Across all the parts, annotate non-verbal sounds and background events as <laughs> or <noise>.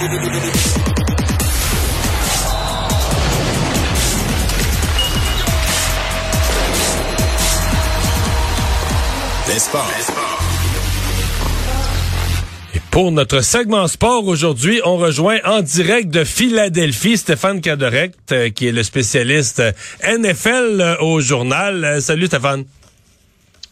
Et pour notre segment sport aujourd'hui, on rejoint en direct de Philadelphie Stéphane Cadorect, euh, qui est le spécialiste NFL euh, au journal. Euh, salut Stéphane.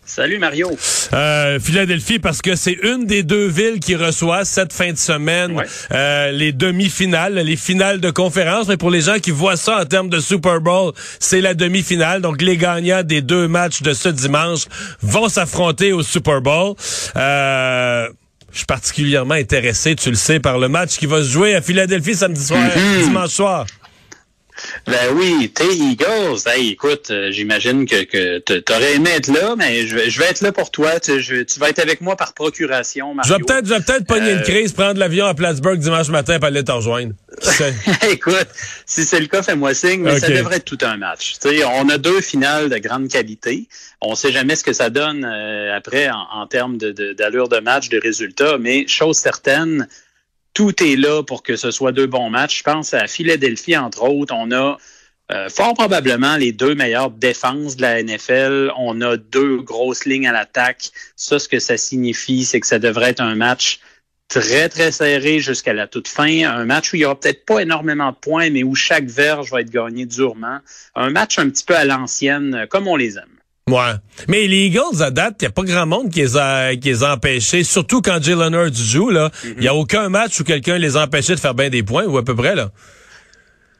Salut Mario. Euh, Philadelphie parce que c'est une des deux villes qui reçoit cette fin de semaine euh, les demi-finales, les finales de conférence. Mais pour les gens qui voient ça en termes de Super Bowl, c'est la demi-finale. Donc les gagnants des deux matchs de ce dimanche vont s'affronter au Super Bowl. Euh, je suis particulièrement intéressé, tu le sais, par le match qui va se jouer à Philadelphie samedi soir, dimanche soir. Ben oui, t'es Eagles. Hey, écoute, euh, j'imagine que, que t'aurais aimé être là, mais je vais, je vais être là pour toi. Tu, je, tu vas être avec moi par procuration, Mario. Je vais peut-être, je vais peut-être pogner Euh, une crise, prendre l'avion à Plattsburgh dimanche matin pour aller te rejoindre. <laughs> Écoute, si c'est le cas, fais-moi signe, mais ça devrait être tout un match. On a deux finales de grande qualité. On sait jamais ce que ça donne euh, après en, en termes de- de- d'allure de, match, de résultats, mais chose certaine, tout est là pour que ce soit deux bons matchs. Je pense à Philadelphie, entre autres. On a euh, fort probablement les deux meilleures défenses de la NFL. On a deux grosses lignes à l'attaque. Ça, ce que ça signifie, c'est que ça devrait être un match très, très serré jusqu'à la toute fin. Un match où il y aura peut-être pas énormément de points, mais où chaque verge va être gagné durement. Un match un petit peu à l'ancienne, comme on les aime. Ouais. Mais les Eagles, à date, il n'y a pas grand monde qui les a, qui les a empêchés, surtout quand Jalen Hurts joue, là. Il n'y a aucun match où quelqu'un les a empêchés de faire bien des points, ou à peu près, là.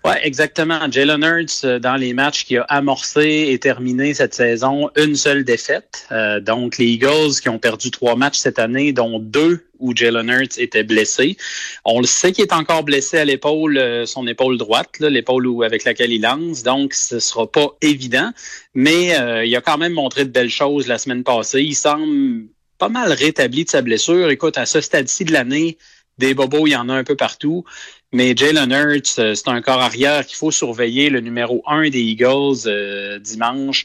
Ouais, exactement. Jalen Hurts, euh, dans les matchs qu'il a amorcé et terminé cette saison, une seule défaite. Euh, donc, les Eagles qui ont perdu trois matchs cette année, dont deux où Jalen Hurts était blessé. On le sait qu'il est encore blessé à l'épaule, euh, son épaule droite, l'épaule avec laquelle il lance. Donc, ce sera pas évident. Mais il a quand même montré de belles choses la semaine passée. Il semble pas mal rétabli de sa blessure. Écoute, à ce stade-ci de l'année, des bobos, il y en a un peu partout. Mais Jalen Hurts, euh, c'est un corps arrière qu'il faut surveiller, le numéro un des Eagles euh, dimanche.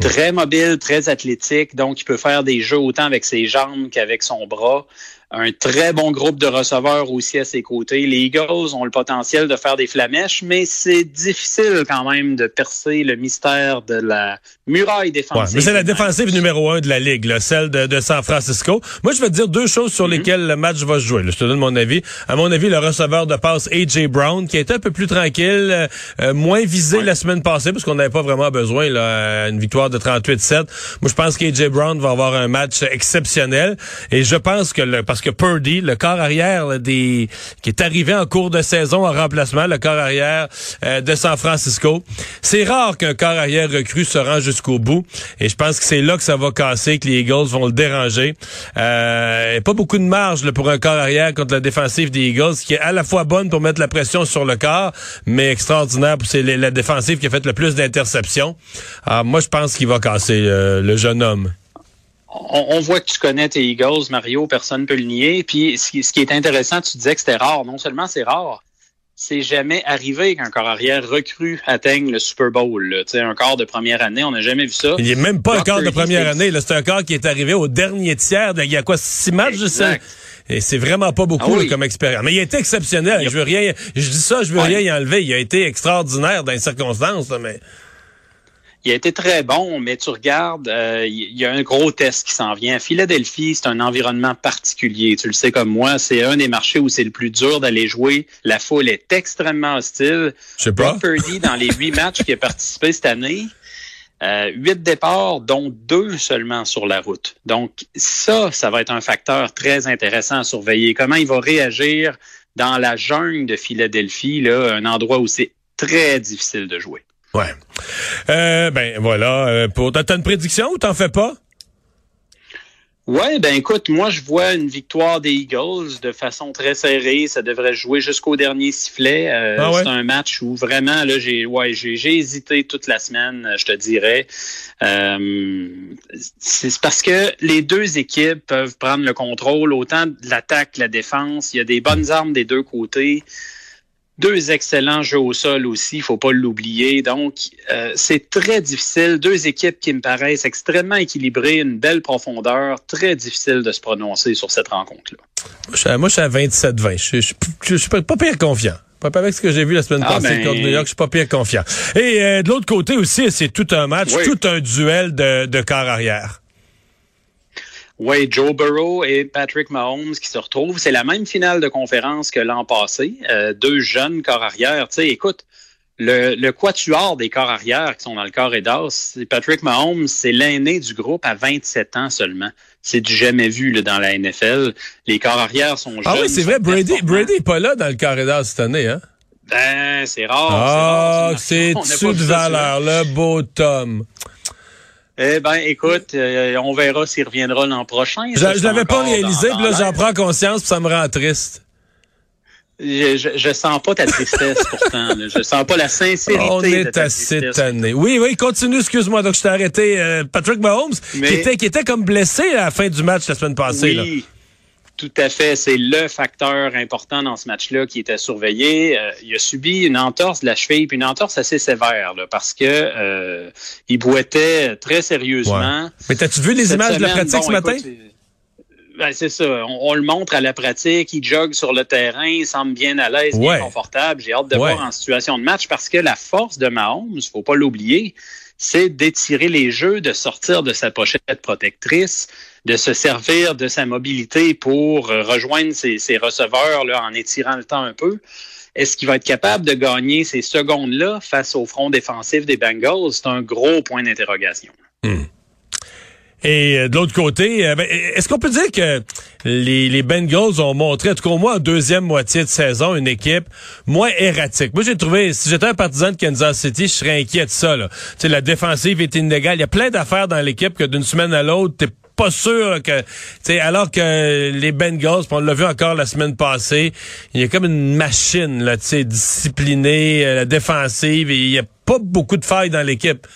Très mobile, très athlétique, donc il peut faire des jeux autant avec ses jambes qu'avec son bras. Un très bon groupe de receveurs aussi à ses côtés. Les Eagles ont le potentiel de faire des flamèches, mais c'est difficile quand même de percer le mystère de la muraille Ouais. défensive. Mais c'est la défensive numéro un de la Ligue, là, celle de, de San Francisco. Moi, je vais te dire deux choses sur lesquelles le match va se jouer. là. Je te donne mon avis. À mon avis, le receveur de passe A.J. Brown, qui était un peu plus tranquille, euh, euh, moins visé Ouais. la semaine passée, parce qu'on n'avait pas vraiment besoin là, une victoire de 38-7. Moi, je pense qu'A.J. Brown va avoir un match exceptionnel. Et je pense que le, parce que Purdy, le corps arrière là, des qui est arrivé en cours de saison en remplacement, le corps arrière euh, de San Francisco, c'est rare qu'un corps arrière recru se rend jusqu'au bout. Et je pense que c'est là que ça va casser, que les Eagles vont le déranger. Euh, pas beaucoup de marge là, pour un corps arrière contre la défensive des Eagles, qui est à la fois bonne pour mettre la pression sur le corps, mais extraordinaire pour c'est la défensive qui a fait le plus d'interceptions. Alors, moi, je pense qu'il va casser euh, le jeune homme. On, on voit que tu connais tes Eagles, Mario, personne ne peut le nier. Puis ce qui, ce qui est intéressant, tu disais que c'était rare. Non seulement c'est rare, c'est jamais arrivé qu'un corps arrière recru atteigne le Super Bowl. sais, un quart de première année, on n'a jamais vu ça. Il est même pas un quart de première année. C'est un quart qui est arrivé au dernier tiers. de- il y a quoi, six matchs, je sais? Exact. Et c'est vraiment pas beaucoup Ah oui. là, comme expérience. Mais il a été exceptionnel. A- Je veux rien. Je dis ça, je veux Ouais. rien y enlever. Il a été extraordinaire dans les circonstances, là, mais. Il a été très bon, mais tu regardes, euh, il y a un gros test qui s'en vient. Philadelphie, c'est un environnement particulier. Tu le sais comme moi, c'est un des marchés où c'est le plus dur d'aller jouer. La foule est extrêmement hostile. Je sais pas. Brock Purdy, dans les huit <laughs> matchs qu'il a participé cette année, euh, huit départs, dont deux seulement sur la route. Donc, ça, ça va être un facteur très intéressant à surveiller. Comment il va réagir dans la jungle de Philadelphie, là, un endroit où c'est très difficile de jouer. Ouais. Euh, ben voilà. Euh, pour t'as une prédiction ou t'en fais pas? Ouais, ben écoute, moi je vois une victoire des Eagles de façon très serrée. Ça devrait jouer jusqu'au dernier sifflet. Euh, Ah ouais? C'est un match où vraiment là j'ai ouais j'ai j'ai hésité toute la semaine, je te dirais. Euh, c'est parce que les deux équipes peuvent prendre le contrôle autant de l'attaque que de la défense. Il y a des bonnes armes des deux côtés. Deux excellents jeux au sol aussi, il faut pas l'oublier. Donc, euh, c'est très difficile. Deux équipes qui me paraissent extrêmement équilibrées, une belle profondeur. Très difficile de se prononcer sur cette rencontre-là. Moi, je suis à 27-20. Je suis pas, pire confiant. Pas avec ce que j'ai vu la semaine ah, passée ben... contre New York, je suis pas pire confiant. Et euh, de l'autre côté aussi, c'est tout un match, tout un duel de, de corps arrière. Oui, Joe Burrow et Patrick Mahomes qui se retrouvent. C'est la même finale de conférence que l'an passé. Euh, deux jeunes corps arrière. Tu sais, écoute, le, le quatuor des corps arrière qui sont dans le corps et d'as, Patrick Mahomes, c'est l'aîné du groupe à 27 ans seulement. C'est du jamais vu là, dans la NFL. Les corps arrière sont jeunes. Ah oui, c'est vrai, Brady, Brady n'est pas là dans le corps et cette année, hein? Ben, c'est rare. Ah, c'est tout de valeur, le beau Tom. Eh ben, écoute, euh, on verra s'il reviendra l'an prochain. Je, je l'avais pas réalisé, puis là, j'en prends conscience, puis ça me rend triste. Je, je, sens pas ta tristesse pourtant. Je sens pas la sincérité. On est assez tanné. Oui, oui, continue, excuse-moi. Donc je t'ai arrêté. Euh, Patrick Mahomes, qui, était, qui était comme blessé à la fin du match la semaine passée. Oui. Tout à fait. C'est le facteur important dans ce match-là qui était surveillé. Euh, il a subi une entorse de la cheville, puis une entorse assez sévère, là, parce que euh, il boitait très sérieusement. Mais t'as-tu vu les images de la pratique ce matin? Ben, c'est ça. On, le montre à la pratique. Il jogue sur le terrain. Il semble bien à l'aise, bien confortable. J'ai hâte de voir en situation de match parce que la force de Mahomes, faut pas l'oublier, c'est d'étirer les jeux, de sortir de sa pochette protectrice, de se servir de sa mobilité pour euh, rejoindre ses, receveurs là, en étirant le temps un peu. Est-ce qu'il va être capable de gagner ces secondes-là face au front défensif des Bengals? C'est un gros point d'interrogation. Hmm. Et euh, de l'autre côté, euh, ben, est-ce qu'on peut dire que les, les Bengals ont montré, en tout cas au moins en deuxième moitié de saison, une équipe moins erratique? Moi, j'ai trouvé, si j'étais un partisan de Kansas City, je serais inquiet de ça. Là. sais, la défensive est inégale. Il y a plein d'affaires dans l'équipe que d'une semaine à l'autre, t'es pas sûr que, tu alors que les Bengals, on l'a vu encore la semaine passée, il y a comme une machine là, tu sais, disciplinée, euh, la défensive, et il y a pas beaucoup de failles dans l'équipe.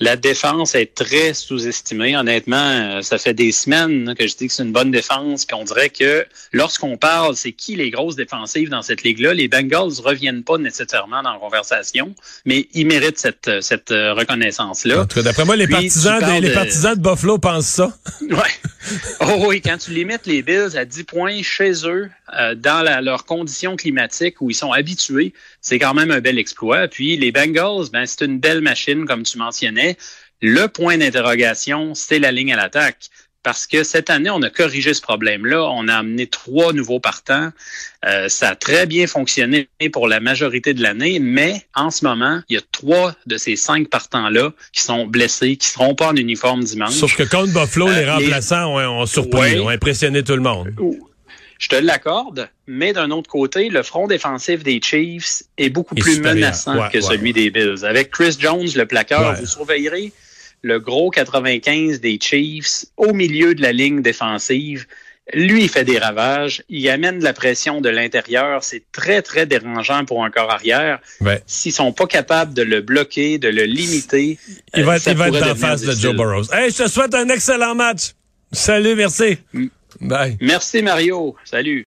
La défense est très sous-estimée. Honnêtement, euh, ça fait des semaines que je dis que c'est une bonne défense. Puis on dirait que lorsqu'on parle, c'est qui les grosses défensives dans cette ligue-là, les Bengals reviennent pas nécessairement dans la conversation, mais ils méritent cette, euh, reconnaissance-là. D'après moi, les partisans, de, les partisans de Buffalo pensent ça. ouais. <laughs> Oh oui, quand tu limites les Bills à 10 points chez eux, dans leurs conditions climatiques où ils sont habitués, c'est quand même un bel exploit. Puis les Bengals, ben, c'est une belle machine, comme tu mentionnais. Le point d'interrogation, c'est la ligne à l'attaque. Parce que cette année, on a corrigé ce problème-là. On a amené trois nouveaux partants. Euh, ça a très bien fonctionné pour la majorité de l'année, mais en ce moment, il y a trois de ces cinq partants-là qui sont blessés, qui seront pas en uniforme dimanche. Sauf que contre Buffalo, les euh, remplaçants Ont, surpris, ont impressionné tout le monde. Je te l'accorde, mais d'un autre côté, le front défensif des Chiefs est beaucoup plus menaçant que celui des Bills. Avec Chris Jones, le plaqueur, vous surveillerez le gros 95 des Chiefs au milieu de la ligne défensive. Lui, il fait des ravages. Il amène de la pression de l'intérieur. C'est très, très dérangeant pour un corps arrière. S'ils sont pas capables de le bloquer, de le limiter, il va, être, en face de Joe Burrows. Hey, je te souhaite un excellent match. Salut, merci. Bye. Merci, Mario. Salut.